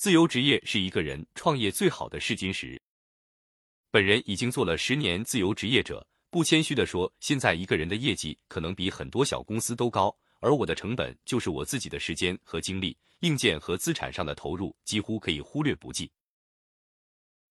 自由职业是一个人创业最好的试金石。本人已经做了十年自由职业者，不谦虚的说，现在一个人的业绩可能比很多小公司都高，而我的成本就是我自己的时间和精力，硬件和资产上的投入几乎可以忽略不计。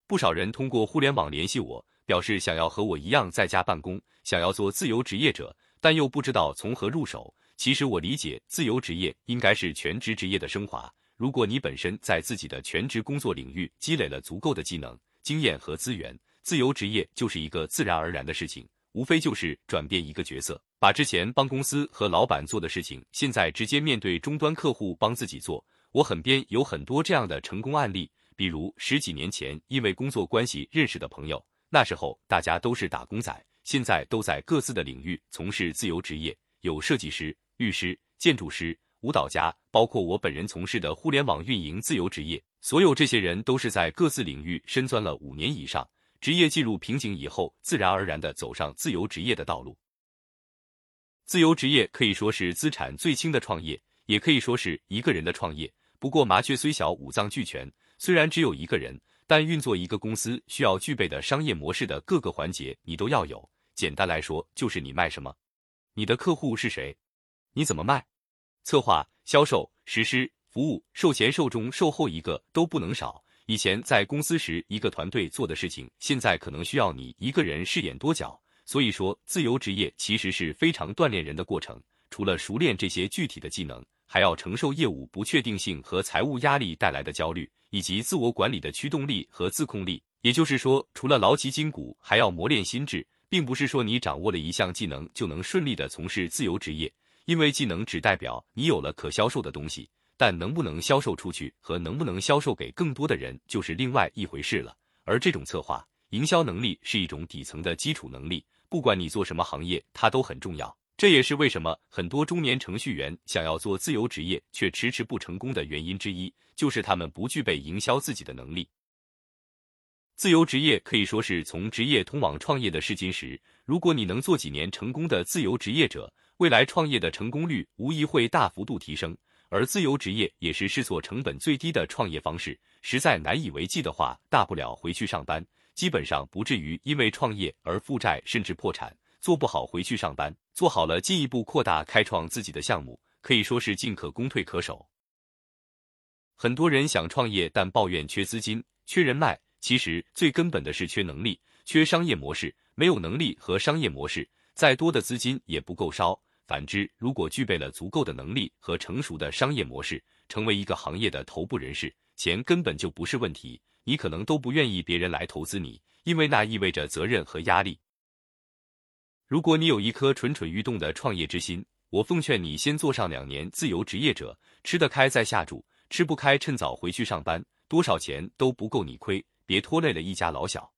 不少人通过互联网联系我，表示想要和我一样在家办公，想要做自由职业者，但又不知道从何入手。其实我理解，自由职业应该是全职职业的升华。如果你本身在自己的全职工作领域积累了足够的技能、经验和资源，自由职业就是一个自然而然的事情。无非就是转变一个角色，把之前帮公司和老板做的事情，现在直接面对终端客户帮自己做。我很边有很多这样的成功案例。比如十几年前，因为工作关系认识的朋友，那时候大家都是打工仔，现在都在各自的领域从事自由职业，有设计师、律师、建筑师、舞蹈家，包括我本人从事的互联网运营自由职业。所有这些人都是在各自领域深钻了五年以上，职业进入瓶颈以后，自然而然的走上自由职业的道路。自由职业可以说是资产最轻的创业，也可以说是一个人的创业。不过麻雀虽小，五脏俱全。虽然只有一个人，但运作一个公司需要具备的商业模式的各个环节你都要有。简单来说，就是你卖什么，你的客户是谁，你怎么卖，策划、销售、实施、服务、售前、售中、售后一个都不能少。以前在公司时一个团队做的事情，现在可能需要你一个人饰演多角。所以说，自由职业其实是非常锻炼人的过程。除了熟练这些具体的技能，还要承受业务不确定性和财务压力带来的焦虑。以及自我管理的驱动力和自控力，也就是说，除了劳其筋骨，还要磨练心智，并不是说你掌握了一项技能就能顺利的从事自由职业，因为技能只代表你有了可销售的东西，但能不能销售出去和能不能销售给更多的人就是另外一回事了。而这种策划、营销能力是一种底层的基础能力，不管你做什么行业，它都很重要。这也是为什么很多中年程序员想要做自由职业却迟迟不成功的原因之一，就是他们不具备营销自己的能力。自由职业可以说是从职业通往创业的试金石。如果你能做几年成功的自由职业者，未来创业的成功率无疑会大幅度提升。而自由职业也是试错成本最低的创业方式。实在难以为继的话，大不了回去上班，基本上不至于因为创业而负债甚至破产。做不好回去上班，做好了进一步扩大开创自己的项目，可以说是进可攻退可守。很多人想创业，但抱怨缺资金、缺人脉，其实最根本的是缺能力、缺商业模式。没有能力和商业模式，再多的资金也不够烧。反之，如果具备了足够的能力和成熟的商业模式，成为一个行业的头部人士，钱根本就不是问题。你可能都不愿意别人来投资你，因为那意味着责任和压力。如果你有一颗蠢蠢欲动的创业之心，我奉劝你先做上两年自由职业者，吃得开再下注，吃不开趁早回去上班，多少钱都不够你亏，别拖累了一家老小。